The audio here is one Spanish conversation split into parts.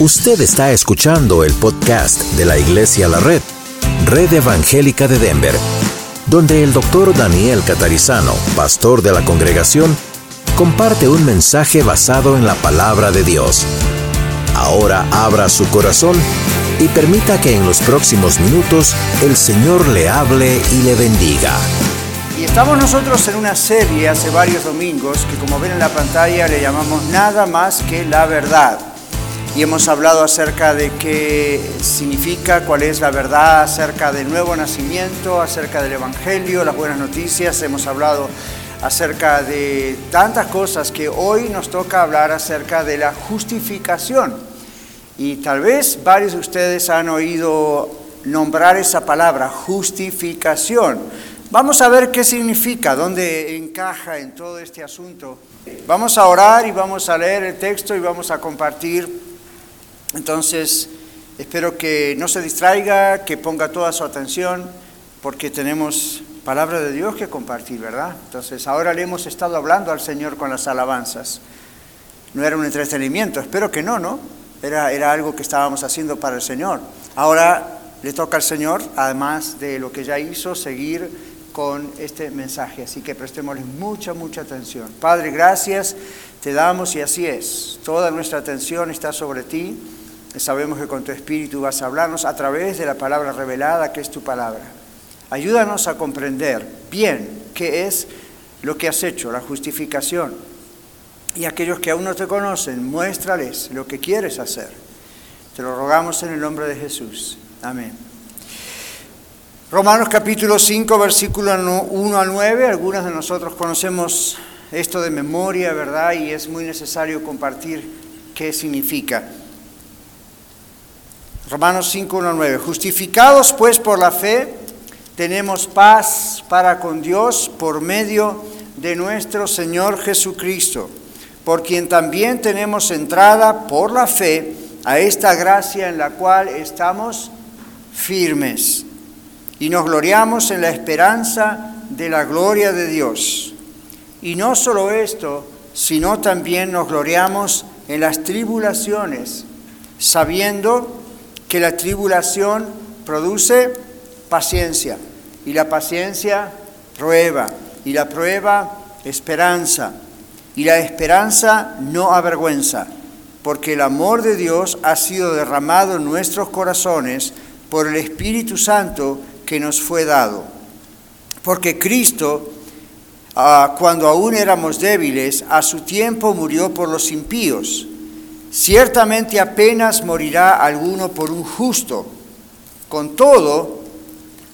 Usted está escuchando el podcast de la Iglesia La Red, Red Evangélica de Denver, donde el doctor Daniel Catarizano, pastor de la congregación, comparte un mensaje basado en la palabra de Dios. Ahora abra su corazón y permita que en los próximos minutos el Señor le hable y le bendiga. Y estamos nosotros en una serie hace varios domingos que como ven en la pantalla le llamamos Nada más que la verdad y hemos hablado acerca de qué significa, cuál es la verdad acerca del nuevo nacimiento, acerca del Evangelio, las buenas noticias, hemos hablado acerca de tantas cosas que hoy nos toca hablar acerca de la justificación. Y tal vez varios de ustedes han oído nombrar esa palabra, justificación. Vamos a ver qué significa, dónde encaja en todo este asunto. Vamos a orar y vamos a leer el texto y vamos a compartir entonces, espero que no se distraiga, que ponga toda su atención, porque tenemos palabra de Dios que compartir, ¿verdad? Entonces, ahora le hemos estado hablando al Señor con las alabanzas. No era un entretenimiento, espero que no, ¿no? Era, era algo que estábamos haciendo para el Señor. Ahora le toca al Señor, además de lo que ya hizo, seguir con este mensaje. Así que prestémosle mucha, mucha atención. Padre, gracias, te damos y así es. Toda nuestra atención está sobre ti. Sabemos que con tu Espíritu vas a hablarnos a través de la palabra revelada que es tu palabra. Ayúdanos a comprender bien qué es lo que has hecho, la justificación. Y aquellos que aún no te conocen, muéstrales lo que quieres hacer. Te lo rogamos en el nombre de Jesús. Amén. Romanos capítulo 5, versículo 1 a 9. Algunos de nosotros conocemos esto de memoria, ¿verdad? Y es muy necesario compartir qué significa. Romanos 5, 1, 9. Justificados pues por la fe, tenemos paz para con Dios por medio de nuestro Señor Jesucristo, por quien también tenemos entrada por la fe a esta gracia en la cual estamos firmes y nos gloriamos en la esperanza de la gloria de Dios. Y no solo esto, sino también nos gloriamos en las tribulaciones, sabiendo que la tribulación produce paciencia y la paciencia prueba y la prueba esperanza y la esperanza no avergüenza porque el amor de Dios ha sido derramado en nuestros corazones por el Espíritu Santo que nos fue dado. Porque Cristo, ah, cuando aún éramos débiles, a su tiempo murió por los impíos Ciertamente apenas morirá alguno por un justo. Con todo,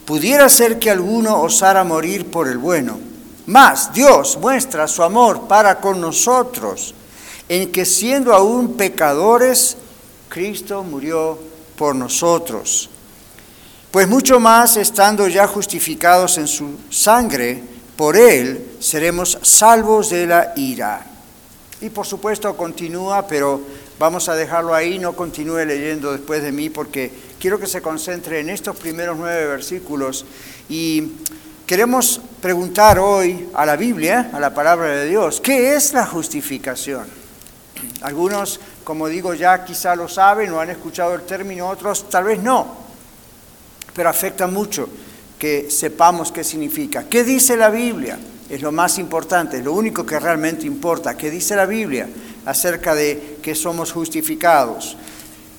pudiera ser que alguno osara morir por el bueno. Mas Dios muestra su amor para con nosotros, en que siendo aún pecadores, Cristo murió por nosotros. Pues mucho más estando ya justificados en su sangre, por él seremos salvos de la ira. Y por supuesto continúa, pero Vamos a dejarlo ahí, no continúe leyendo después de mí porque quiero que se concentre en estos primeros nueve versículos y queremos preguntar hoy a la Biblia, a la palabra de Dios, ¿qué es la justificación? Algunos, como digo, ya quizá lo saben o han escuchado el término, otros tal vez no, pero afecta mucho que sepamos qué significa. ¿Qué dice la Biblia? Es lo más importante, es lo único que realmente importa. ¿Qué dice la Biblia? Acerca de que somos justificados.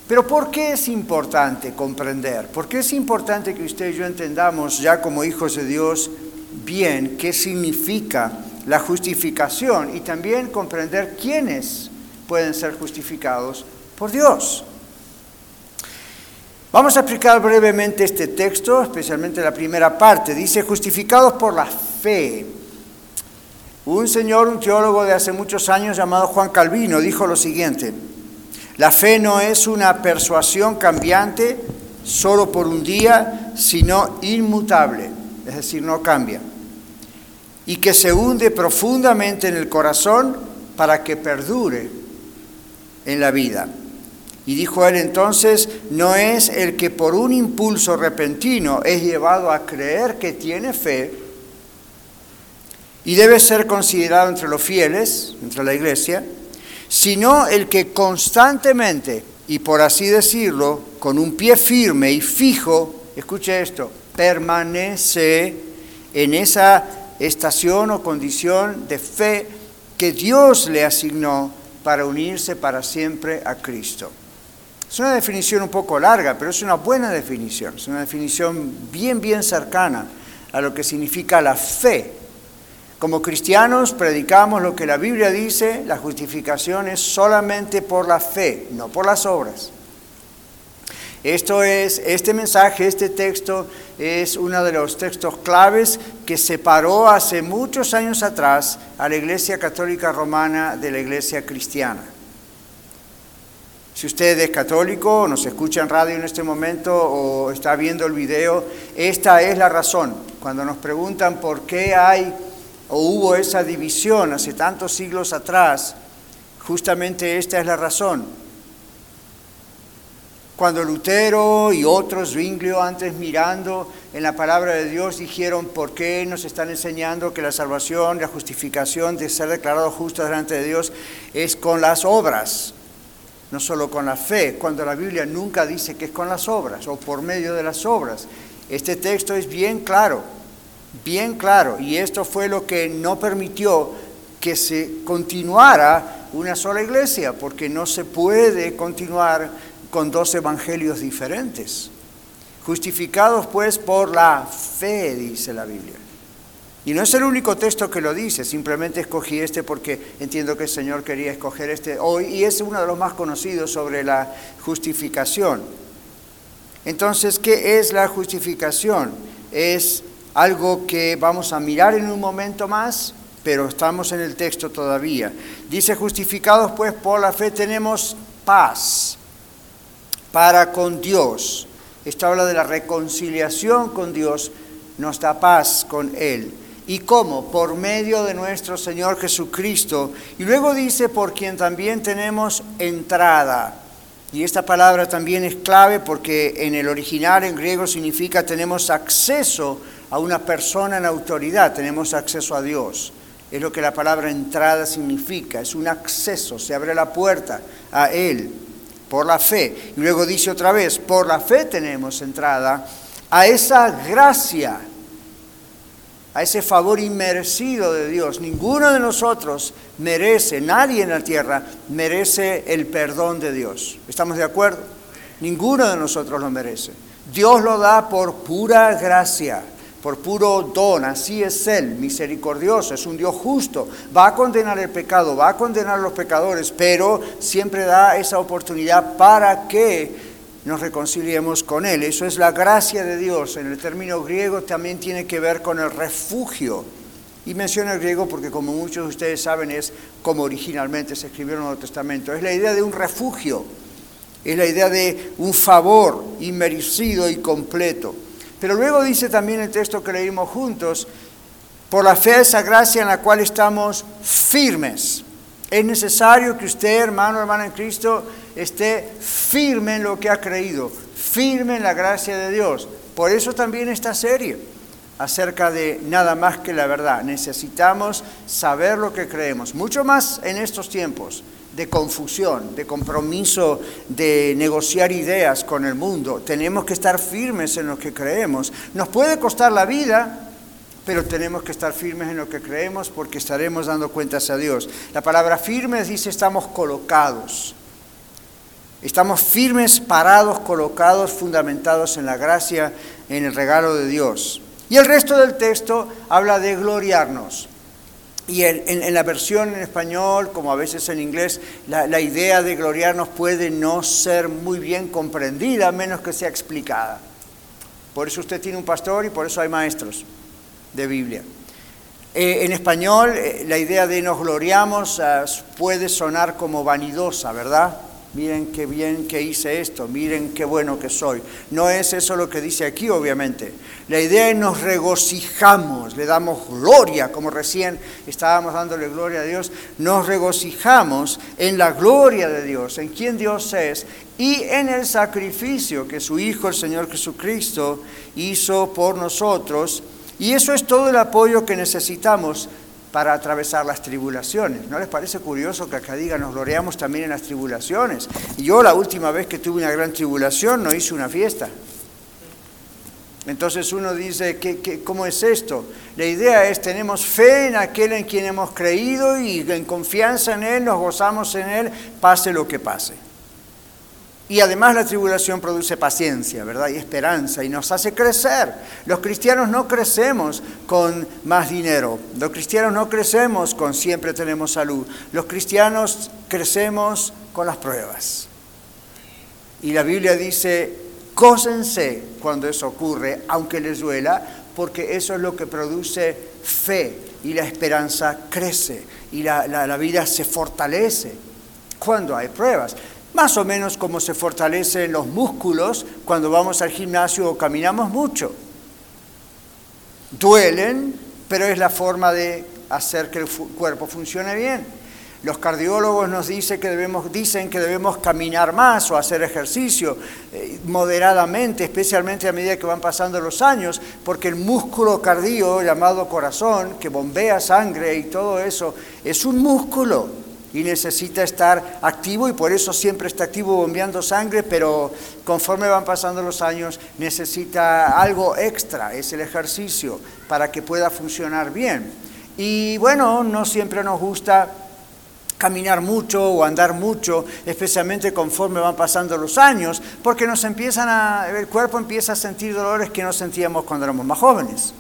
Pero ¿por qué es importante comprender? ¿Por qué es importante que usted y yo entendamos ya como hijos de Dios bien qué significa la justificación y también comprender quiénes pueden ser justificados por Dios? Vamos a explicar brevemente este texto, especialmente la primera parte. Dice, justificados por la fe. Un señor, un teólogo de hace muchos años llamado Juan Calvino, dijo lo siguiente, la fe no es una persuasión cambiante solo por un día, sino inmutable, es decir, no cambia, y que se hunde profundamente en el corazón para que perdure en la vida. Y dijo él entonces, no es el que por un impulso repentino es llevado a creer que tiene fe, y debe ser considerado entre los fieles, entre la iglesia, sino el que constantemente y por así decirlo, con un pie firme y fijo, escuche esto, permanece en esa estación o condición de fe que Dios le asignó para unirse para siempre a Cristo. Es una definición un poco larga, pero es una buena definición, es una definición bien, bien cercana a lo que significa la fe. Como cristianos predicamos lo que la Biblia dice, la justificación es solamente por la fe, no por las obras. Esto es, este mensaje, este texto es uno de los textos claves que separó hace muchos años atrás a la Iglesia Católica Romana de la Iglesia Cristiana. Si usted es católico, nos escucha en radio en este momento o está viendo el video, esta es la razón. Cuando nos preguntan por qué hay o hubo esa división hace tantos siglos atrás, justamente esta es la razón. Cuando Lutero y otros, Zwinglio, antes mirando en la palabra de Dios, dijeron, ¿por qué nos están enseñando que la salvación, la justificación de ser declarado justo delante de Dios es con las obras? No solo con la fe, cuando la Biblia nunca dice que es con las obras o por medio de las obras. Este texto es bien claro, bien claro, y esto fue lo que no permitió que se continuara una sola iglesia, porque no se puede continuar con dos evangelios diferentes. Justificados pues por la fe, dice la Biblia. Y no es el único texto que lo dice, simplemente escogí este porque entiendo que el Señor quería escoger este hoy y es uno de los más conocidos sobre la justificación. Entonces, ¿qué es la justificación? Es algo que vamos a mirar en un momento más, pero estamos en el texto todavía. Dice, justificados pues por la fe tenemos paz para con Dios. Esto habla de la reconciliación con Dios, nos da paz con Él. ¿Y cómo? Por medio de nuestro Señor Jesucristo. Y luego dice, por quien también tenemos entrada. Y esta palabra también es clave porque en el original en griego significa tenemos acceso a una persona en autoridad, tenemos acceso a Dios. Es lo que la palabra entrada significa, es un acceso, se abre la puerta a Él por la fe. Y luego dice otra vez, por la fe tenemos entrada a esa gracia, a ese favor inmerecido de Dios. Ninguno de nosotros merece, nadie en la tierra merece el perdón de Dios. ¿Estamos de acuerdo? Ninguno de nosotros lo merece. Dios lo da por pura gracia por puro don, así es Él, misericordioso, es un Dios justo, va a condenar el pecado, va a condenar a los pecadores, pero siempre da esa oportunidad para que nos reconciliemos con Él. Eso es la gracia de Dios. En el término griego también tiene que ver con el refugio. Y menciono el griego porque como muchos de ustedes saben es como originalmente se escribió en el Nuevo Testamento. Es la idea de un refugio, es la idea de un favor inmerecido y completo. Pero luego dice también el texto que leímos juntos, por la fe esa gracia en la cual estamos firmes. Es necesario que usted, hermano, hermana en Cristo, esté firme en lo que ha creído, firme en la gracia de Dios. Por eso también esta serie acerca de nada más que la verdad. Necesitamos saber lo que creemos, mucho más en estos tiempos de confusión, de compromiso, de negociar ideas con el mundo. Tenemos que estar firmes en lo que creemos. Nos puede costar la vida, pero tenemos que estar firmes en lo que creemos porque estaremos dando cuentas a Dios. La palabra firmes dice estamos colocados. Estamos firmes, parados, colocados, fundamentados en la gracia, en el regalo de Dios. Y el resto del texto habla de gloriarnos. Y en, la versión en español, como a veces en inglés, la, idea de gloriarnos puede no ser muy bien comprendida, a menos que sea explicada. Por eso usted tiene un pastor y por eso hay maestros de Biblia. Eh, en español, eh, la idea de nos gloriamos ah, puede sonar como vanidosa, ¿verdad? Miren qué bien que hice esto, miren qué bueno que soy. No es eso lo que dice aquí, obviamente. La idea es nos regocijamos, le damos gloria, como recién estábamos dándole gloria a Dios, nos regocijamos en la gloria de Dios, en quien Dios es y en el sacrificio que su Hijo, el Señor Jesucristo, hizo por nosotros. Y eso es todo el apoyo que necesitamos para atravesar las tribulaciones. ¿No les parece curioso que acá diga nos gloriamos también en las tribulaciones? Y yo la última vez que tuve una gran tribulación no hice una fiesta. Entonces uno dice, ¿qué, cómo es esto? La idea es, tenemos fe en aquel en quien hemos creído y en confianza en Él, nos gozamos en Él, pase lo que pase. Y además la tribulación produce paciencia, ¿verdad? Y esperanza y nos hace crecer. Los cristianos no crecemos con más dinero. Los cristianos no crecemos con siempre tenemos salud. Los cristianos crecemos con las pruebas. Y la Biblia dice, cósense cuando eso ocurre, aunque les duela, porque eso es lo que produce fe y la esperanza crece y la, la vida se fortalece cuando hay pruebas más o menos como se fortalecen los músculos cuando vamos al gimnasio o caminamos mucho. Duelen, pero es la forma de hacer que el cuerpo funcione bien. Los cardiólogos nos dicen que debemos, caminar más o hacer ejercicio eh, moderadamente, especialmente a medida que van pasando los años, porque el músculo cardio llamado corazón, que bombea sangre y todo eso, es un músculo y necesita estar activo y por eso siempre está activo bombeando sangre, pero conforme van pasando los años necesita algo extra, es el ejercicio, para que pueda funcionar bien. Y bueno, no siempre nos gusta caminar mucho o andar mucho, especialmente conforme van pasando los años, porque nos empiezan a, el cuerpo empieza a sentir dolores que no sentíamos cuando éramos más jóvenes.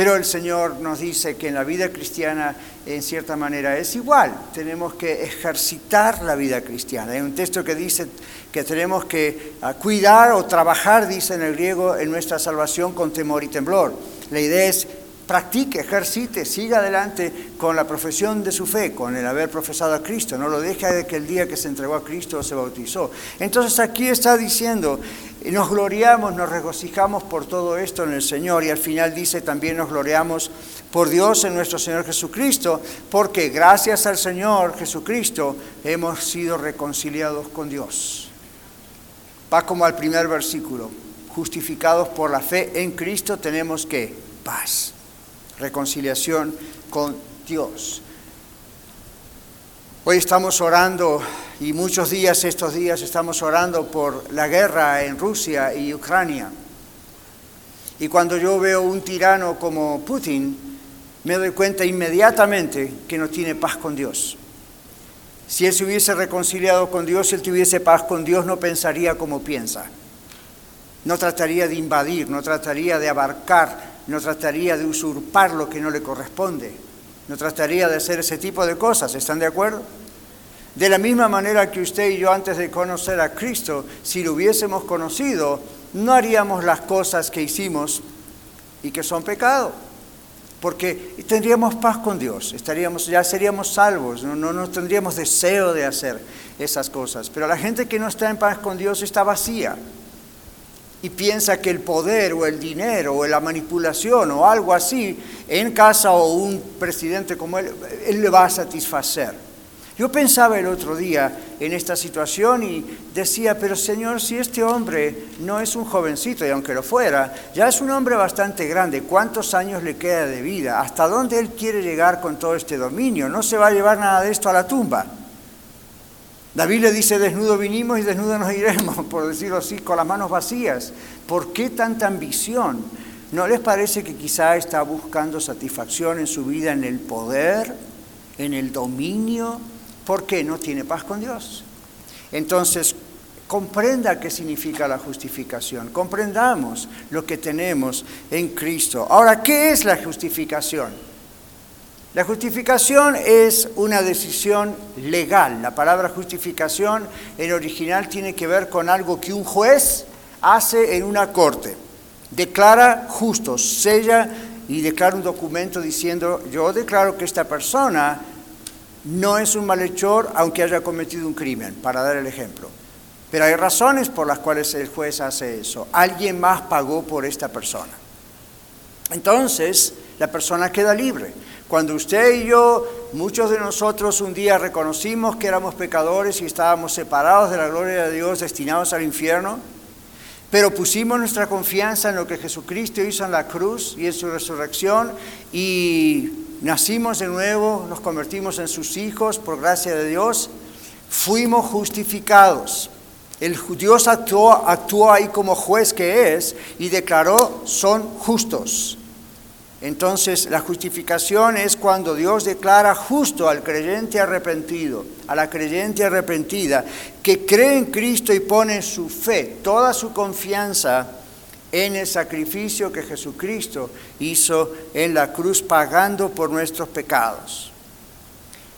Pero el Señor nos dice que en la vida cristiana, en cierta manera, es igual. Tenemos que ejercitar la vida cristiana. Hay un texto que dice que tenemos que ah, cuidar o trabajar, dice en el griego, en nuestra salvación con temor y temblor. La idea es practique, ejercite, siga adelante con la profesión de su fe, con el haber profesado a Cristo, no lo deje de que el día que se entregó a Cristo se bautizó. Entonces aquí está diciendo, nos gloriamos, nos regocijamos por todo esto en el Señor y al final dice también nos gloriamos por Dios en nuestro Señor Jesucristo, porque gracias al Señor Jesucristo hemos sido reconciliados con Dios. Va como al primer versículo, justificados por la fe en Cristo tenemos que paz reconciliación con Dios. Hoy estamos orando y muchos días, estos días, estamos orando por la guerra en Rusia y Ucrania. Y cuando yo veo un tirano como Putin, me doy cuenta inmediatamente que no tiene paz con Dios. Si él se hubiese reconciliado con Dios, si él tuviese paz con Dios, no pensaría como piensa. No trataría de invadir, no trataría de abarcar no trataría de usurpar lo que no le corresponde, no trataría de hacer ese tipo de cosas, ¿están de acuerdo? De la misma manera que usted y yo antes de conocer a Cristo, si lo hubiésemos conocido, no haríamos las cosas que hicimos y que son pecado, porque tendríamos paz con Dios, estaríamos, ya seríamos salvos, no, no, no tendríamos deseo de hacer esas cosas. Pero la gente que no está en paz con Dios está vacía y piensa que el poder o el dinero o la manipulación o algo así en casa o un presidente como él, él le va a satisfacer. Yo pensaba el otro día en esta situación y decía, pero Señor, si este hombre no es un jovencito, y aunque lo fuera, ya es un hombre bastante grande, ¿cuántos años le queda de vida? ¿Hasta dónde él quiere llegar con todo este dominio? No se va a llevar nada de esto a la tumba. David le dice, desnudo vinimos y desnudo nos iremos, por decirlo así, con las manos vacías. ¿Por qué tanta ambición? ¿No les parece que quizá está buscando satisfacción en su vida en el poder, en el dominio? ¿Por qué no tiene paz con Dios? Entonces, comprenda qué significa la justificación, comprendamos lo que tenemos en Cristo. Ahora, ¿qué es la justificación? La justificación es una decisión legal. La palabra justificación en original tiene que ver con algo que un juez hace en una corte. Declara justo, sella y declara un documento diciendo, yo declaro que esta persona no es un malhechor aunque haya cometido un crimen, para dar el ejemplo. Pero hay razones por las cuales el juez hace eso. Alguien más pagó por esta persona. Entonces, la persona queda libre. Cuando usted y yo, muchos de nosotros un día reconocimos que éramos pecadores y estábamos separados de la gloria de Dios, destinados al infierno, pero pusimos nuestra confianza en lo que Jesucristo hizo en la cruz y en su resurrección y nacimos de nuevo, nos convertimos en sus hijos por gracia de Dios, fuimos justificados. El Dios actuó, actuó ahí como juez que es y declaró son justos. Entonces la justificación es cuando Dios declara justo al creyente arrepentido, a la creyente arrepentida, que cree en Cristo y pone su fe, toda su confianza en el sacrificio que Jesucristo hizo en la cruz pagando por nuestros pecados.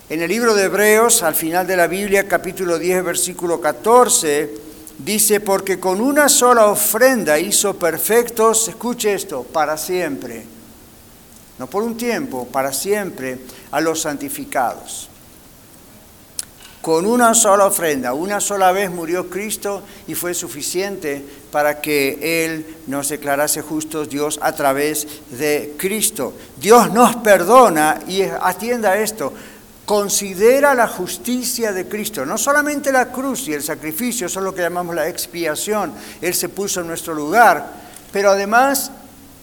En el libro de Hebreos, al final de la Biblia, capítulo 10, versículo 14, dice, porque con una sola ofrenda hizo perfectos, escuche esto, para siempre no por un tiempo, para siempre, a los santificados. Con una sola ofrenda, una sola vez murió Cristo y fue suficiente para que Él nos declarase justos Dios a través de Cristo. Dios nos perdona y atienda esto, considera la justicia de Cristo, no solamente la cruz y el sacrificio, eso es lo que llamamos la expiación, Él se puso en nuestro lugar, pero además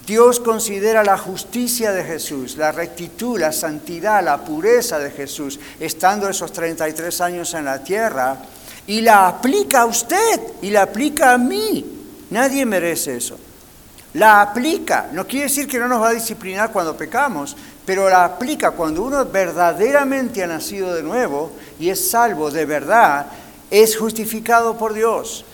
Dios considera la justicia de Jesús, la rectitud, la santidad, la pureza de Jesús, estando esos 33 años en la tierra, y la aplica a usted y la aplica a mí. Nadie merece eso. La aplica. No quiere decir que no nos va a disciplinar cuando pecamos, pero la aplica cuando uno verdaderamente ha nacido de nuevo y es salvo de verdad, es justificado por Dios.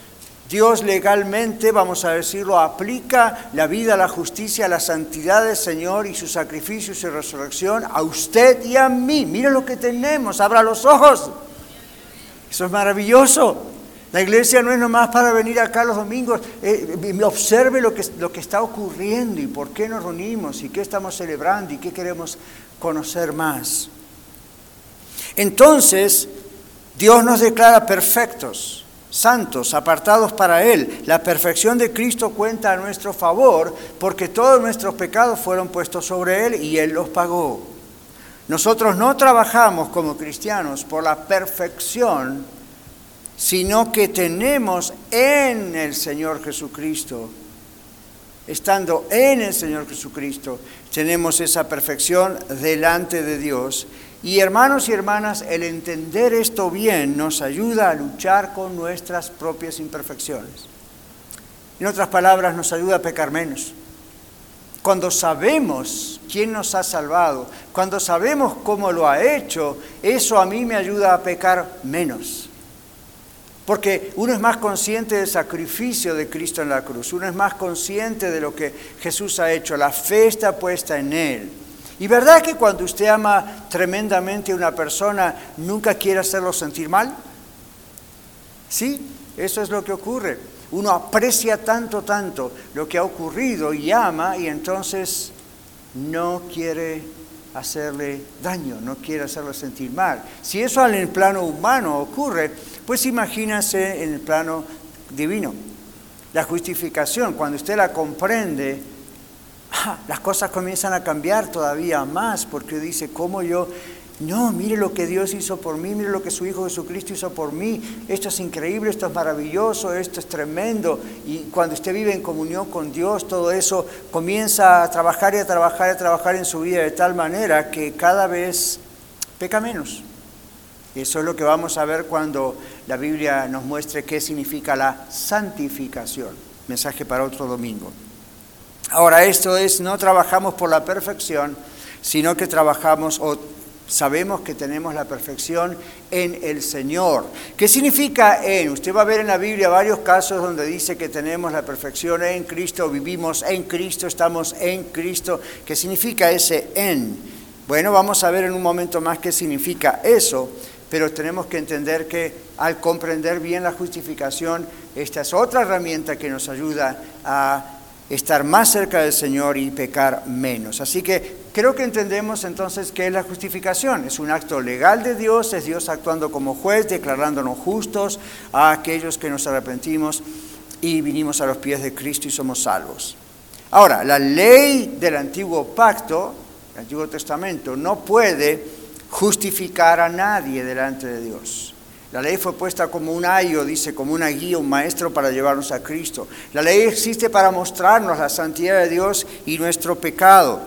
Dios legalmente, vamos a decirlo, aplica la vida, la justicia, la santidad del Señor y su sacrificio y su resurrección a usted y a mí. Mire lo que tenemos, abra los ojos. Eso es maravilloso. La iglesia no es nomás para venir acá los domingos, eh, observe lo que, lo que está ocurriendo y por qué nos reunimos y qué estamos celebrando y qué queremos conocer más. Entonces, Dios nos declara perfectos santos, apartados para Él. La perfección de Cristo cuenta a nuestro favor porque todos nuestros pecados fueron puestos sobre Él y Él los pagó. Nosotros no trabajamos como cristianos por la perfección, sino que tenemos en el Señor Jesucristo, estando en el Señor Jesucristo, tenemos esa perfección delante de Dios y hermanos y hermanas, el entender esto bien nos ayuda a luchar con nuestras propias imperfecciones. En otras palabras, nos ayuda a pecar menos. Cuando sabemos quién nos ha salvado, cuando sabemos cómo lo ha hecho, eso a mí me ayuda a pecar menos. Porque uno es más consciente del sacrificio de Cristo en la cruz, uno es más consciente de lo que Jesús ha hecho, la fe está puesta en Él. ¿Y verdad que cuando usted ama tremendamente a una persona, nunca quiere hacerlo sentir mal? Sí, eso es lo que ocurre. Uno aprecia tanto, tanto lo que ha ocurrido y ama y entonces no quiere hacerle daño, no quiere hacerlo sentir mal. Si eso en el plano humano ocurre, pues imagínese en el plano divino. La justificación, cuando usted la comprende, las cosas comienzan a cambiar todavía más, porque dice, ¿cómo yo? No, mire lo que Dios hizo por mí, mire lo que su Hijo Jesucristo hizo por mí. Esto es increíble, esto es maravilloso, esto es tremendo. Y cuando usted vive en comunión con Dios, todo eso comienza a trabajar y a trabajar y a trabajar en su vida de tal manera que cada vez peca menos. Eso es lo que vamos a ver cuando la Biblia nos muestre qué significa la santificación. Mensaje para otro domingo. Ahora, esto es, no trabajamos por la perfección, sino que trabajamos o sabemos que tenemos la perfección en el Señor. ¿Qué significa en? Usted va a ver en la Biblia varios casos donde dice que tenemos la perfección en Cristo, vivimos en Cristo, estamos en Cristo. ¿Qué significa ese en? Bueno, vamos a ver en un momento más qué significa eso, pero tenemos que entender que al comprender bien la justificación, esta es otra herramienta que nos ayuda a estar más cerca del Señor y pecar menos. Así que creo que entendemos entonces que es la justificación. Es un acto legal de Dios, es Dios actuando como juez, declarándonos justos a aquellos que nos arrepentimos y vinimos a los pies de Cristo y somos salvos. Ahora, la ley del antiguo pacto, el Antiguo Testamento, no puede justificar a nadie delante de Dios. La ley fue puesta como un ayo, dice, como una guía, un maestro para llevarnos a Cristo. La ley existe para mostrarnos la santidad de Dios y nuestro pecado.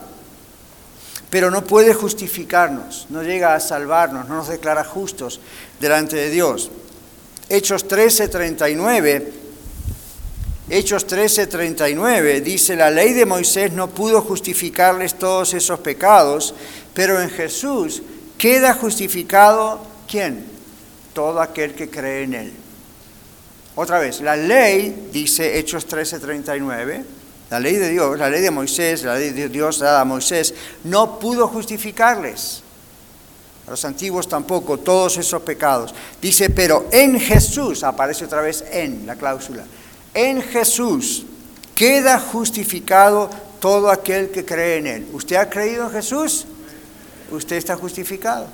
pero no puede justificarnos, no llega a salvarnos, no nos declara justos delante de Dios. Hechos 13:39, Hechos 13:39 dice, la ley de Moisés no pudo justificarles todos esos pecados, pero en Jesús queda justificado ¿quién? Todo aquel que cree en él. Otra vez, la ley, dice Hechos 13:39, la ley de Dios, la ley de Moisés, la ley de Dios dada a Moisés, no pudo justificarles. A los antiguos tampoco, todos esos pecados. Dice, pero en Jesús, aparece otra vez en la cláusula, en Jesús queda justificado todo aquel que cree en Él. ¿Usted ha creído en Jesús? Usted está justificado.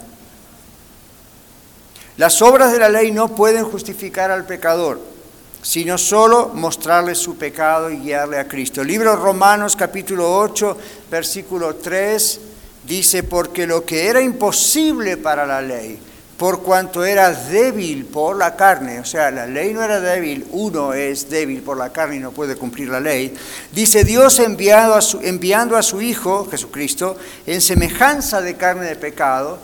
Las obras de la ley no pueden justificar al pecador sino solo mostrarle su pecado y guiarle a Cristo. Libro Romanos capítulo 8, versículo 3 dice, porque lo que era imposible para la ley, por cuanto era débil por la carne, o sea, la ley no era débil, uno es débil por la carne y no puede cumplir la ley, dice Dios enviando a su Hijo, Jesucristo, en semejanza de carne de pecado,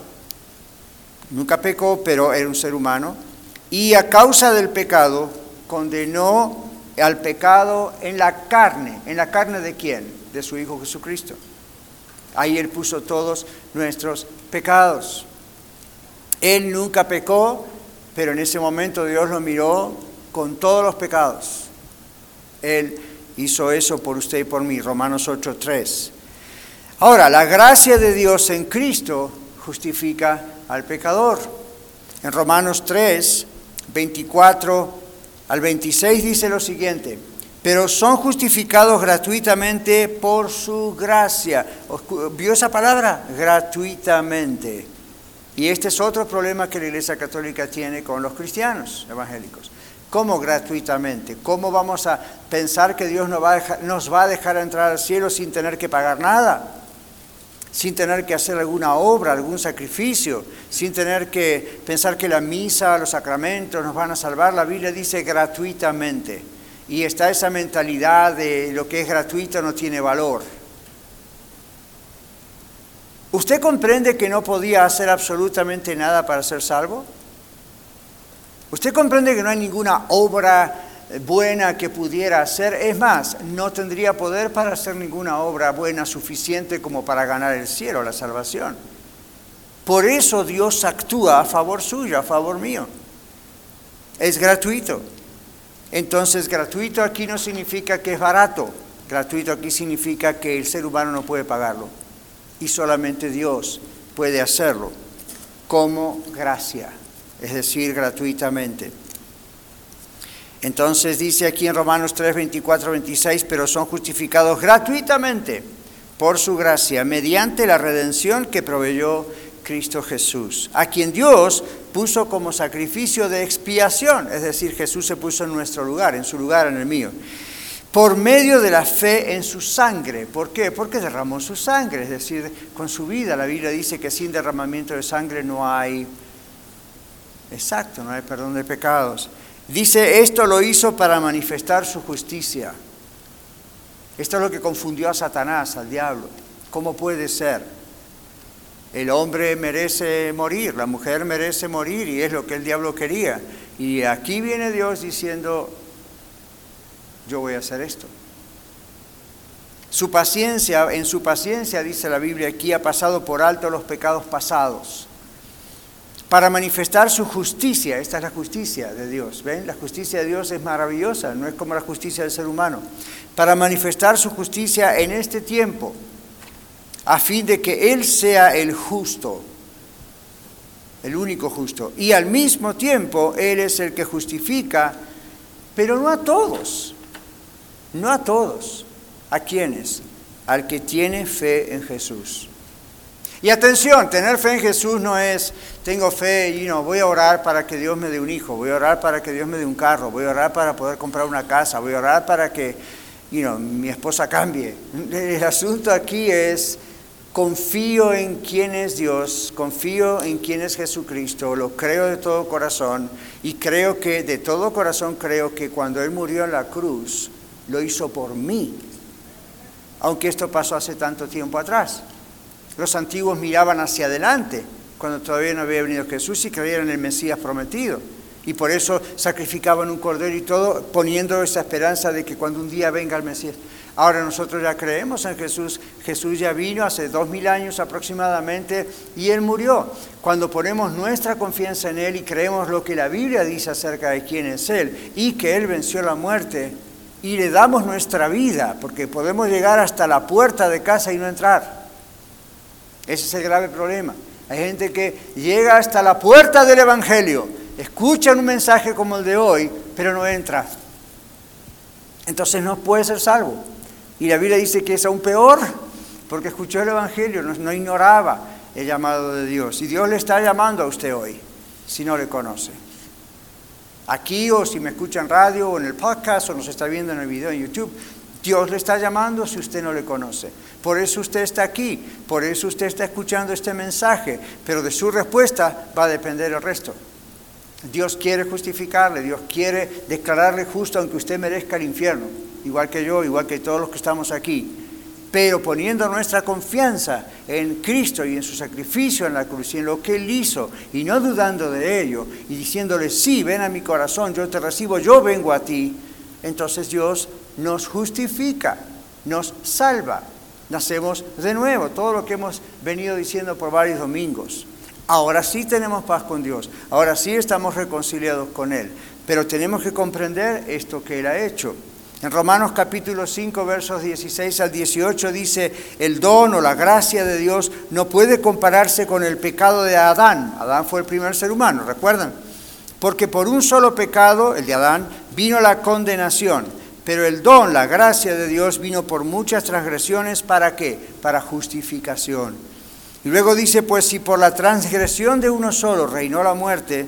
nunca pecó, pero era un ser humano, y a causa del pecado condenó al pecado en la carne. ¿En la carne de quién? De su Hijo Jesucristo. Ahí Él puso todos nuestros pecados. Él nunca pecó, pero en ese momento Dios lo miró con todos los pecados. Él hizo eso por usted y por mí, Romanos 8:3. Ahora, la gracia de Dios en Cristo justifica al pecador. En Romanos 3, 24 al 26 dice lo siguiente, pero son justificados gratuitamente por su gracia. ¿Vio esa palabra? Gratuitamente. Y este es otro problema que la Iglesia Católica tiene con los cristianos evangélicos. ¿Cómo gratuitamente? ¿Cómo vamos a pensar que Dios nos va, a dejar, nos va a dejar entrar al cielo sin tener que pagar nada? Sin tener que hacer alguna obra, algún sacrificio, sin tener que pensar que la misa, los sacramentos nos van a salvar. La Biblia dice gratuitamente. Y está esa mentalidad de lo que es gratuito no tiene valor. ¿Usted comprende que no podía hacer absolutamente nada para ser salvo? ¿Usted comprende que no hay ninguna obra buena que pudiera hacer. Es más, no tendría poder para hacer ninguna obra buena suficiente como para ganar el cielo, la salvación. Por eso Dios actúa a favor suyo, a favor mío. Es gratuito. Entonces, gratuito aquí no significa que es barato. Gratuito aquí significa que el ser humano no puede pagarlo. Y solamente Dios puede hacerlo como gracia, es decir, gratuitamente. Entonces dice aquí en Romanos 3, 24, 26, pero son justificados gratuitamente por su gracia, mediante la redención que proveyó Cristo Jesús, a quien Dios puso como sacrificio de expiación, es decir, Jesús se puso en nuestro lugar, en su lugar, en el mío, por medio de la fe en su sangre. ¿Por qué? Porque derramó su sangre, es decir, con su vida. La Biblia dice que sin derramamiento de sangre no hay, exacto, no hay perdón de pecados. Dice, esto lo hizo para manifestar su justicia. Esto es lo que confundió a Satanás, al diablo. ¿Cómo puede ser? El hombre merece morir, la mujer merece morir y es lo que el diablo quería. Y aquí viene Dios diciendo, yo voy a hacer esto. Su paciencia, en su paciencia, dice la Biblia aquí, ha pasado por alto los pecados pasados para manifestar su justicia. Esta es la justicia de Dios. ¿Ven? La justicia de Dios es maravillosa, no es como la justicia del ser humano. Para manifestar su justicia en este tiempo, a fin de que Él sea el justo, el único justo. Y al mismo tiempo, Él es el que justifica, pero no a todos, no a todos. ¿A quiénes? Al que tiene fe en Jesús. Y atención, tener fe en Jesús no es, tengo fe y no, voy a orar para que Dios me dé un hijo, voy a orar para que Dios me dé un carro, voy a orar para poder comprar una casa, voy a orar para que mi esposa cambie. El asunto aquí es, confío en quién es Dios, confío en quién es Jesucristo, lo creo de todo corazón y creo que, de todo corazón creo que cuando Él murió en la cruz, lo hizo por mí, aunque esto pasó hace tanto tiempo atrás. Los antiguos miraban hacia adelante cuando todavía no había venido Jesús y creían en el Mesías prometido. Y por eso sacrificaban un cordero y todo, poniendo esa esperanza de que cuando un día venga el Mesías. Ahora nosotros ya creemos en Jesús. Jesús ya vino hace dos mil años aproximadamente y Él murió. Cuando ponemos nuestra confianza en Él y creemos lo que la Biblia dice acerca de quién es Él y que Él venció la muerte y le damos nuestra vida, porque podemos llegar hasta la puerta de casa y no entrar. Ese es el grave problema. Hay gente que llega hasta la puerta del Evangelio escuchan un mensaje como el de hoy, pero no entra. Entonces no puede ser salvo. Y la Biblia dice que es aún peor, porque escuchó el Evangelio, no, ignoraba el llamado de Dios. Y Dios le está llamando a usted hoy, si no le conoce. Aquí o si me escucha en radio o en el podcast o nos está viendo en el video en YouTube, Dios le está llamando si usted no le conoce. Por eso usted está aquí, por eso usted está escuchando este mensaje, pero de su respuesta va a depender el resto. Dios quiere justificarle, Dios quiere declararle justo aunque usted merezca el infierno, igual que yo, igual que todos los que estamos aquí. Pero poniendo nuestra confianza en Cristo y en su sacrificio en la cruz y en lo que Él hizo, y no dudando de ello, y diciéndole, sí, ven a mi corazón, yo te recibo, yo vengo a ti, entonces Dios nos justifica, nos salva, nacemos de nuevo, todo lo que hemos venido diciendo por varios domingos. Ahora sí tenemos paz con Dios, ahora sí estamos reconciliados con Él, pero tenemos que comprender esto que Él ha hecho. En Romanos capítulo 5, versos 16 al 18 dice, el don o la gracia de Dios no puede compararse con el pecado de Adán. Adán fue el primer ser humano, ¿recuerdan? Porque por un solo pecado, el de Adán, vino la condenación, pero el don, la gracia de Dios vino por muchas transgresiones, ¿para qué? Para justificación. Y luego dice, pues si por la transgresión de uno solo reinó la muerte,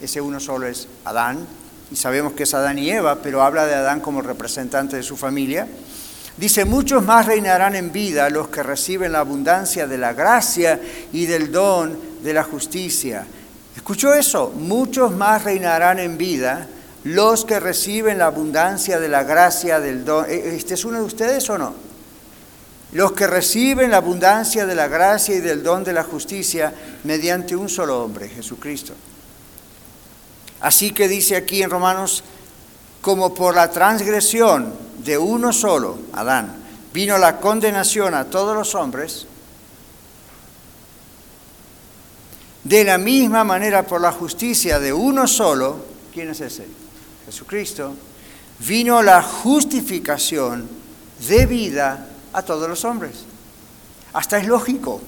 ese uno solo es Adán, y sabemos que es Adán y Eva, pero habla de Adán como representante de su familia. Dice, muchos más reinarán en vida los que reciben la abundancia de la gracia y del don de la justicia. ¿Escuchó eso? Muchos más reinarán en vida los que reciben la abundancia de la gracia del don. ¿E-, ¿Este es uno de ustedes o no? los que reciben la abundancia de la gracia y del don de la justicia mediante un solo hombre, Jesucristo. Así que dice aquí en Romanos, como por la transgresión de uno solo, Adán, vino la condenación a todos los hombres, de la misma manera por la justicia de uno solo, ¿quién es ese? Jesucristo, vino la justificación de vida a todos los hombres. Hasta es lógico.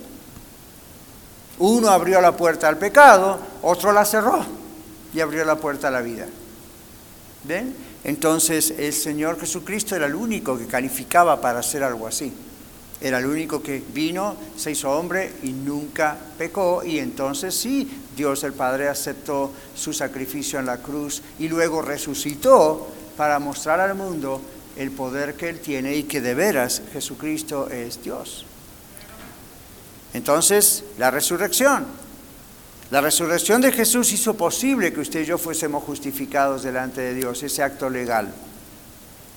Uno abrió la puerta al pecado, otro la cerró y abrió la puerta a la vida. ¿Ven? Entonces el Señor Jesucristo era el único que calificaba para hacer algo así. Era el único que vino, se hizo hombre y nunca pecó. Y entonces sí, Dios el Padre aceptó su sacrificio en la cruz y luego resucitó para mostrar al mundo el poder que Él tiene y que de veras Jesucristo es Dios. Entonces, la resurrección. La resurrección de Jesús hizo posible que usted y yo fuésemos justificados delante de Dios, ese acto legal.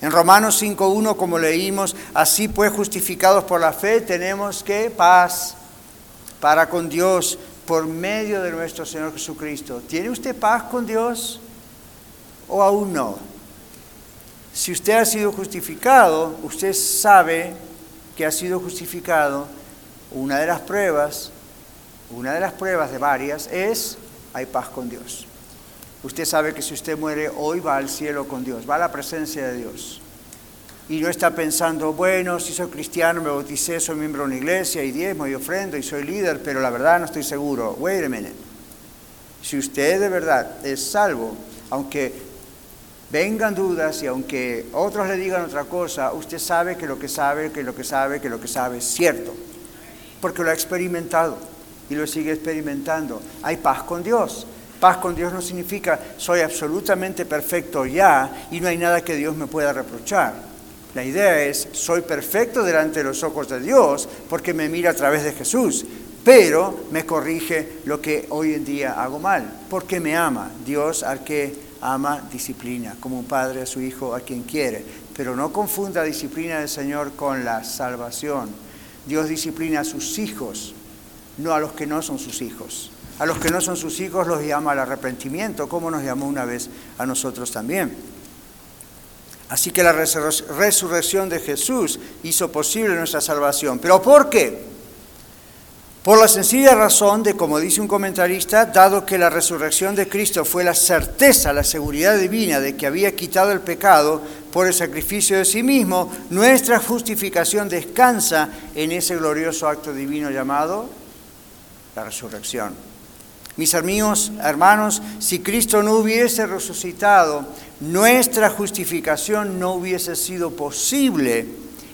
En Romanos 5.1, como leímos, así pues justificados por la fe, tenemos que paz para con Dios por medio de nuestro Señor Jesucristo. ¿Tiene usted paz con Dios o aún no? Si usted ha sido justificado, usted sabe que ha sido justificado. Una de las pruebas, una de las pruebas de varias es hay paz con Dios. Usted sabe que si usted muere hoy va al cielo con Dios, va a la presencia de Dios. Y no está pensando, bueno, si soy cristiano, me bauticé, soy miembro de una iglesia y diezmo y ofrendo y soy líder, pero la verdad no estoy seguro. Wait a minute. Si usted de verdad es salvo, aunque vengan dudas y aunque otros le digan otra cosa, usted sabe que lo que sabe, que lo que sabe, que lo que sabe es cierto, porque lo ha experimentado y lo sigue experimentando. Hay paz con Dios. Paz con Dios no significa soy absolutamente perfecto ya y no hay nada que Dios me pueda reprochar. La idea es soy perfecto delante de los ojos de Dios porque me mira a través de Jesús, pero me corrige lo que hoy en día hago mal, porque me ama Dios al que ama disciplina, como un padre a su hijo a quien quiere. Pero no confunda disciplina del Señor con la salvación. Dios disciplina a sus hijos, no a los que no son sus hijos. A los que no son sus hijos los llama al arrepentimiento, como nos llamó una vez a nosotros también. Así que la resurrección de Jesús hizo posible nuestra salvación. ¿Pero por qué? Por la sencilla razón de, como dice un comentarista, dado que la resurrección de Cristo fue la certeza, la seguridad divina de que había quitado el pecado por el sacrificio de sí mismo, nuestra justificación descansa en ese glorioso acto divino llamado la resurrección. Mis amigos, hermanos, si Cristo no hubiese resucitado, nuestra justificación no hubiese sido posible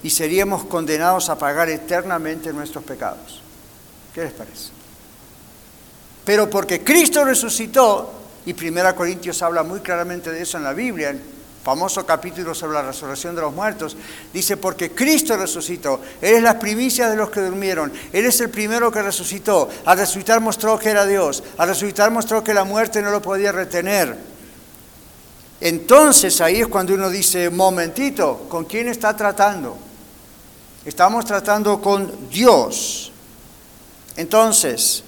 y seríamos condenados a pagar eternamente nuestros pecados. ¿Qué les parece? Pero porque Cristo resucitó, y 1 Corintios habla muy claramente de eso en la Biblia, famoso capítulo sobre la resurrección de los muertos, dice, porque Cristo resucitó, Él es la primicia de los que durmieron, Él es el primero que resucitó, al resucitar mostró que era Dios, al resucitar mostró que la muerte no lo podía retener. Entonces ahí es cuando uno dice, momentito, ¿con quién está tratando? Estamos tratando con Dios. Entonces,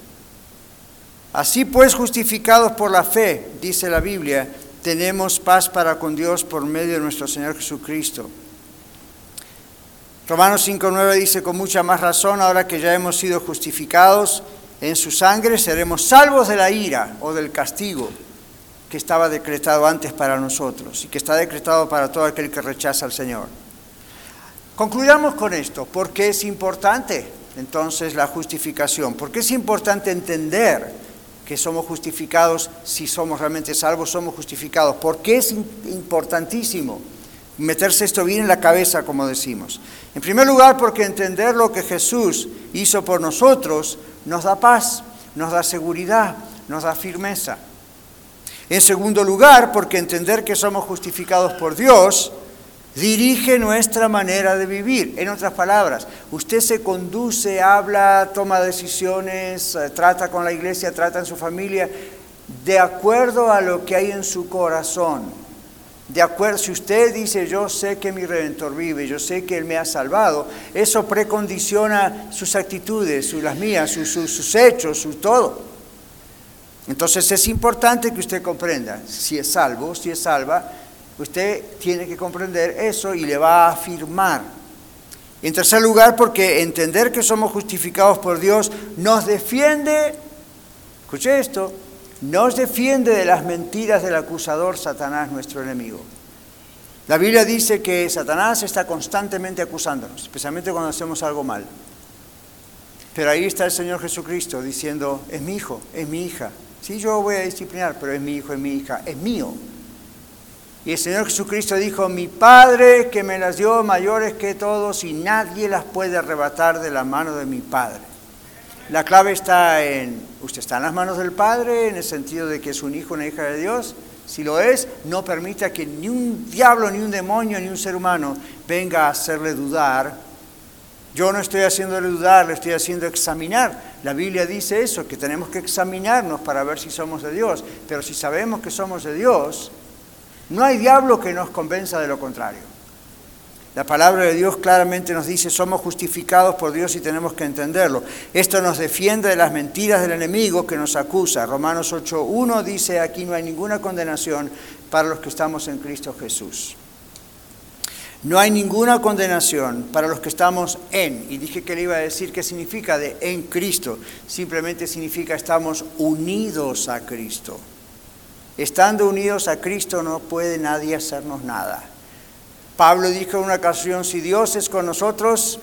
así pues justificados por la fe, dice la Biblia, tenemos paz para con Dios por medio de nuestro Señor Jesucristo. Romanos 5.9 dice con mucha más razón, ahora que ya hemos sido justificados en su sangre, seremos salvos de la ira o del castigo que estaba decretado antes para nosotros y que está decretado para todo aquel que rechaza al Señor. Concluyamos con esto, porque es importante entonces la justificación, porque es importante entender que somos justificados, si somos realmente salvos, somos justificados. Porque es importantísimo meterse esto bien en la cabeza, como decimos. En primer lugar, porque entender lo que Jesús hizo por nosotros nos da paz, nos da seguridad, nos da firmeza. En segundo lugar, porque entender que somos justificados por Dios dirige nuestra manera de vivir. En otras palabras, usted se conduce, habla, toma decisiones, eh, trata con la iglesia, trata en su familia, de acuerdo a lo que hay en su corazón. De acuerdo, si usted dice, yo sé que mi redentor vive, yo sé que Él me ha salvado, eso precondiciona sus actitudes, las mías, sus, sus hechos, su todo. Entonces es importante que usted comprenda si es salvo, si es salva, Usted tiene que comprender eso y le va a afirmar. En tercer lugar, porque entender que somos justificados por Dios nos defiende, escuche esto, nos defiende de las mentiras del acusador Satanás, nuestro enemigo. La Biblia dice que Satanás está constantemente acusándonos, especialmente cuando hacemos algo mal. Pero ahí está el Señor Jesucristo diciendo, es mi hijo, es mi hija. Sí, yo voy a disciplinar, pero es mi hijo, es mi hija, es mío. Y el Señor Jesucristo dijo, mi Padre que me las dio mayores que todos y nadie las puede arrebatar de la mano de mi Padre. La clave está en, usted está en las manos del Padre, en el sentido de que es un hijo, una hija de Dios. Si lo es, no permita que ni un diablo, ni un demonio, ni un ser humano venga a hacerle dudar. Yo no estoy haciéndole dudar, le estoy haciendo examinar. La Biblia dice eso, que tenemos que examinarnos para ver si somos de Dios. Pero si sabemos que somos de Dios, no hay diablo que nos convenza de lo contrario. La palabra de Dios claramente nos dice, somos justificados por Dios y tenemos que entenderlo. Esto nos defiende de las mentiras del enemigo que nos acusa. Romanos 8.1 dice, aquí no hay ninguna condenación para los que estamos en Cristo Jesús. No hay ninguna condenación para los que estamos en. Y dije que le iba a decir qué significa de en Cristo. Simplemente significa estamos unidos a Cristo. Estando unidos a Cristo no puede nadie hacernos nada. Pablo dijo en una ocasión, si Dios es con nosotros,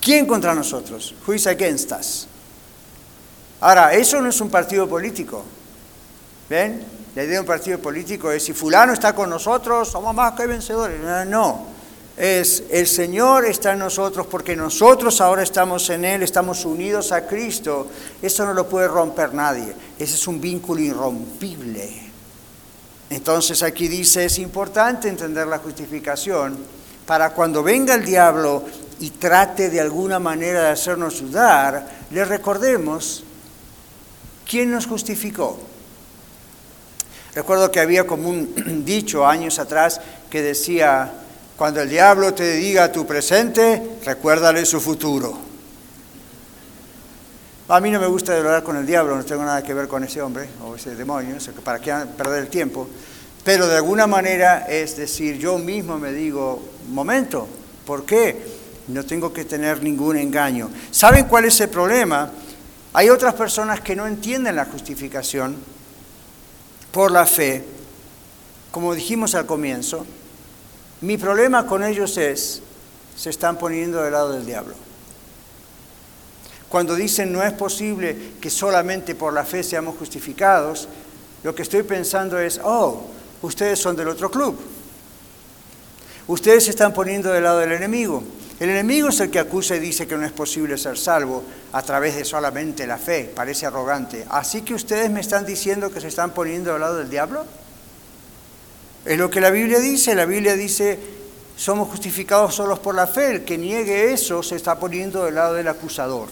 ¿quién contra nosotros? Who against us? Ahora, eso no es un partido político. ¿Ven? La idea de un partido político es si fulano está con nosotros, somos más que vencedores. No, no es el Señor está en nosotros porque nosotros ahora estamos en Él, estamos unidos a Cristo. Eso no lo puede romper nadie. Ese es un vínculo irrompible. Entonces aquí dice, es importante entender la justificación para cuando venga el diablo y trate de alguna manera de hacernos dudar, le recordemos quién nos justificó. Recuerdo que había como un dicho años atrás que decía, Cuando el diablo te diga tu presente, recuérdale su futuro. A mí no me gusta hablar con el diablo, no tengo nada que ver con ese hombre o ese demonio, para qué perder el tiempo. Pero de alguna manera es decir, yo mismo me digo, momento, ¿por qué? No tengo que tener ningún engaño. ¿Saben cuál es el problema? Hay otras personas que no entienden la justificación por la fe, como dijimos al comienzo. Mi problema con ellos es, se están poniendo del lado del diablo. Cuando dicen no es posible que solamente por la fe seamos justificados, lo que estoy pensando es, oh, ustedes son del otro club. Ustedes se están poniendo del lado del enemigo. El enemigo es el que acusa y dice que no es posible ser salvo a través de solamente la fe. Parece arrogante. Así que ustedes me están diciendo que se están poniendo del lado del diablo. Es lo que la Biblia dice. La Biblia dice, somos justificados solos por la fe. El que niegue eso se está poniendo del lado del acusador.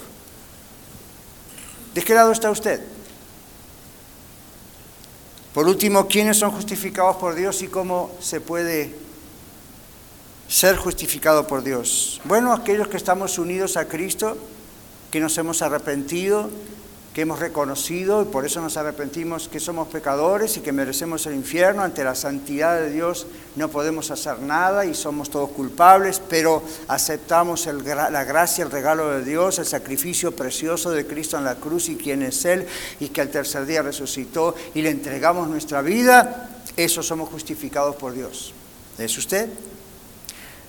¿De qué lado está usted? Por último, ¿quiénes son justificados por Dios y cómo se puede ser justificado por Dios? Bueno, aquellos que estamos unidos a Cristo, que nos hemos arrepentido, que hemos reconocido y por eso nos arrepentimos que somos pecadores y que merecemos el infierno ante la santidad de Dios, no podemos hacer nada y somos todos culpables, pero aceptamos la gracia, el regalo de Dios, el sacrificio precioso de Cristo en la cruz y quién es Él y que al tercer día resucitó y le entregamos nuestra vida, eso somos justificados por Dios. ¿Es usted?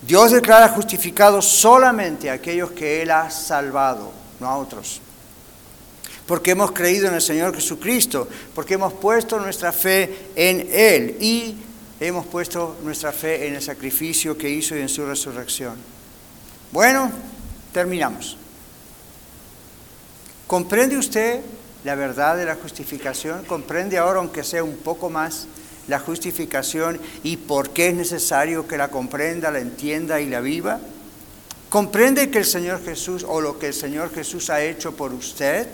Dios declara justificados solamente a aquellos que Él ha salvado, no a otros porque hemos creído en el Señor Jesucristo, porque hemos puesto nuestra fe en Él y hemos puesto nuestra fe en el sacrificio que hizo y en su resurrección. Bueno, terminamos. ¿Comprende usted la verdad de la justificación? ¿Comprende ahora, aunque sea un poco más, la justificación y por qué es necesario que la comprenda, la entienda y la viva? ¿Comprende que el Señor Jesús o lo que el Señor Jesús ha hecho por usted?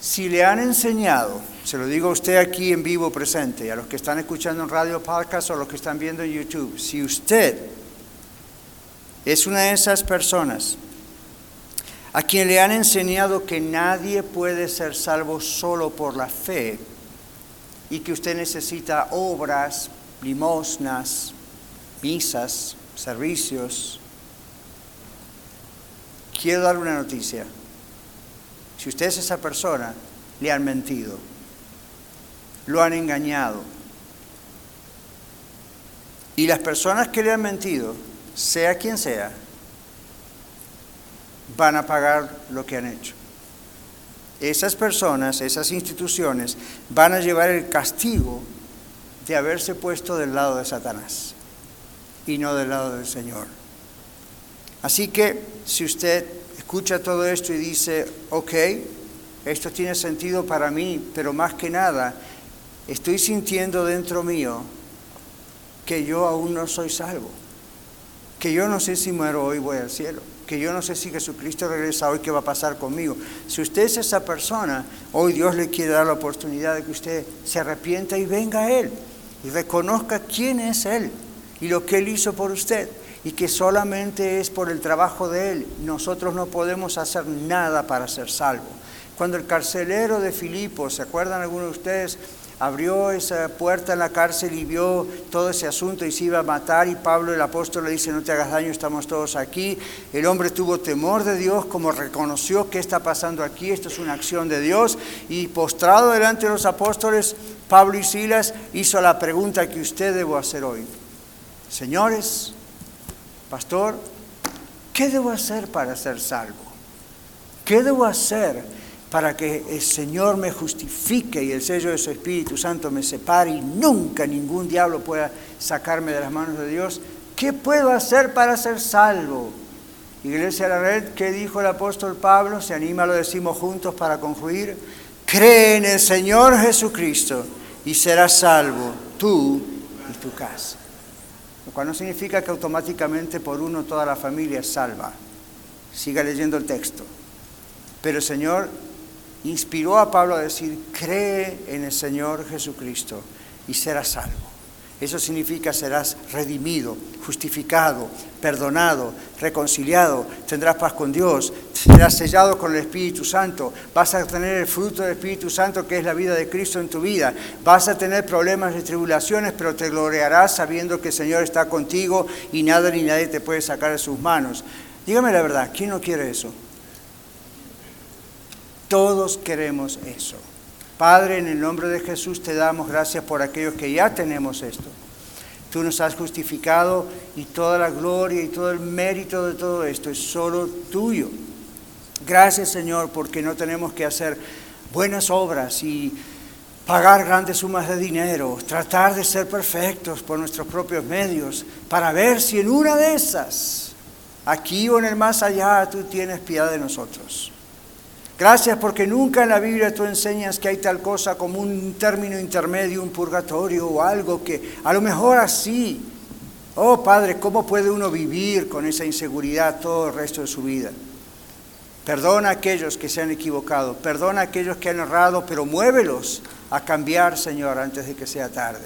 Si le han enseñado, se lo digo a usted aquí en vivo presente, a los que están escuchando en radio podcast o a los que están viendo en YouTube, si usted es una de esas personas a quien le han enseñado que nadie puede ser salvo solo por la fe y que usted necesita obras, limosnas, misas, servicios, quiero dar una noticia. Si usted es esa persona, le han mentido, lo han engañado. Y las personas que le han mentido, sea quien sea, van a pagar lo que han hecho. Esas personas, esas instituciones, van a llevar el castigo de haberse puesto del lado de Satanás y no del lado del Señor. Así que si usted escucha todo esto y dice, ok, esto tiene sentido para mí, pero más que nada, estoy sintiendo dentro mío que yo aún no soy salvo, que yo no sé si muero hoy voy al cielo, que yo no sé si Jesucristo regresa hoy, qué va a pasar conmigo. Si usted es esa persona, hoy Dios le quiere dar la oportunidad de que usted se arrepienta y venga a Él y reconozca quién es Él y lo que Él hizo por usted y que solamente es por el trabajo de Él. Nosotros no podemos hacer nada para ser salvos. Cuando el carcelero de Filipo, ¿se acuerdan algunos de ustedes? Abrió esa puerta en la cárcel y vio todo ese asunto y se iba a matar y Pablo el apóstol le dice, no te hagas daño, estamos todos aquí. El hombre tuvo temor de Dios, como reconoció qué está pasando aquí, esto es una acción de Dios y postrado delante de los apóstoles, Pablo y Silas hizo la pregunta que usted debo hacer hoy. Señores, pastor, ¿qué debo hacer para ser salvo? ¿Qué debo hacer para que el Señor me justifique y el sello de su Espíritu Santo me separe y nunca ningún diablo pueda sacarme de las manos de Dios? ¿Qué puedo hacer para ser salvo? Iglesia de la Red, ¿qué dijo el apóstol Pablo? Se anima, lo decimos juntos para concluir. Cree en el Señor Jesucristo y serás salvo tú y tu casa lo cual no significa que automáticamente por uno toda la familia es salva. Siga leyendo el texto. Pero el Señor inspiró a Pablo a decir, cree en el Señor Jesucristo y serás salvo. Eso significa serás redimido, justificado, perdonado, reconciliado, tendrás paz con Dios, serás sellado con el Espíritu Santo, vas a tener el fruto del Espíritu Santo que es la vida de Cristo en tu vida, vas a tener problemas y tribulaciones, pero te gloriarás sabiendo que el Señor está contigo y nada ni nadie te puede sacar de sus manos. Dígame la verdad, ¿quién no quiere eso? Todos queremos eso. Padre, en el nombre de Jesús te damos gracias por aquellos que ya tenemos esto. Tú nos has justificado y toda la gloria y todo el mérito de todo esto es solo tuyo. Gracias Señor porque no tenemos que hacer buenas obras y pagar grandes sumas de dinero, tratar de ser perfectos por nuestros propios medios para ver si en una de esas, aquí o en el más allá, tú tienes piedad de nosotros. Gracias porque nunca en la Biblia tú enseñas que hay tal cosa como un término intermedio, un purgatorio o algo que a lo mejor así. Oh Padre, ¿cómo puede uno vivir con esa inseguridad todo el resto de su vida? Perdona a aquellos que se han equivocado, perdona a aquellos que han errado, pero muévelos a cambiar, Señor, antes de que sea tarde.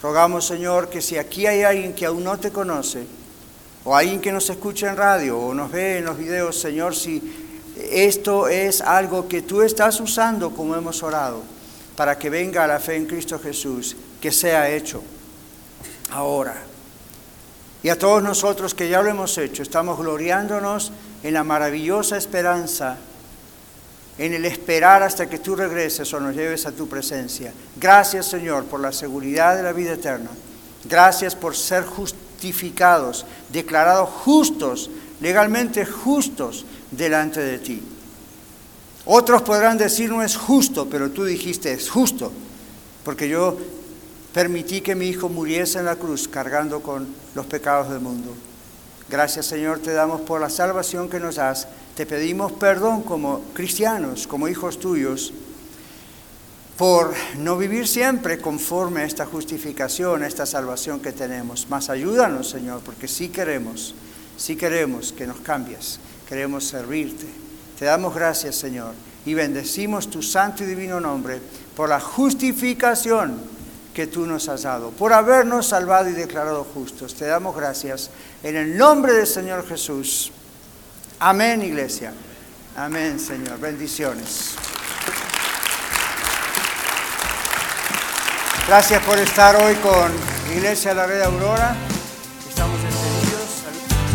Rogamos, Señor, que si aquí hay alguien que aún no te conoce, o alguien que nos escucha en radio o nos ve en los videos, Señor, si esto es algo que tú estás usando como hemos orado para que venga la fe en Cristo Jesús, que sea hecho ahora. Y a todos nosotros que ya lo hemos hecho, estamos gloriándonos en la maravillosa esperanza, en el esperar hasta que tú regreses o nos lleves a tu presencia. Gracias Señor por la seguridad de la vida eterna. Gracias por ser justificados, declarados justos, legalmente justos delante de ti. Otros podrán decir no es justo, pero tú dijiste es justo, porque yo permití que mi hijo muriese en la cruz cargando con los pecados del mundo. Gracias Señor te damos por la salvación que nos das. Te pedimos perdón como cristianos, como hijos tuyos, por no vivir siempre conforme a esta justificación, a esta salvación que tenemos. Más ayúdanos Señor, porque sí queremos, sí queremos que nos cambies queremos servirte. Te damos gracias, Señor, y bendecimos tu santo y divino nombre por la justificación que tú nos has dado, por habernos salvado y declarado justos. Te damos gracias en el nombre del Señor Jesús. Amén, iglesia. Amén, Señor. Bendiciones. Gracias por estar hoy con Iglesia La Red Aurora.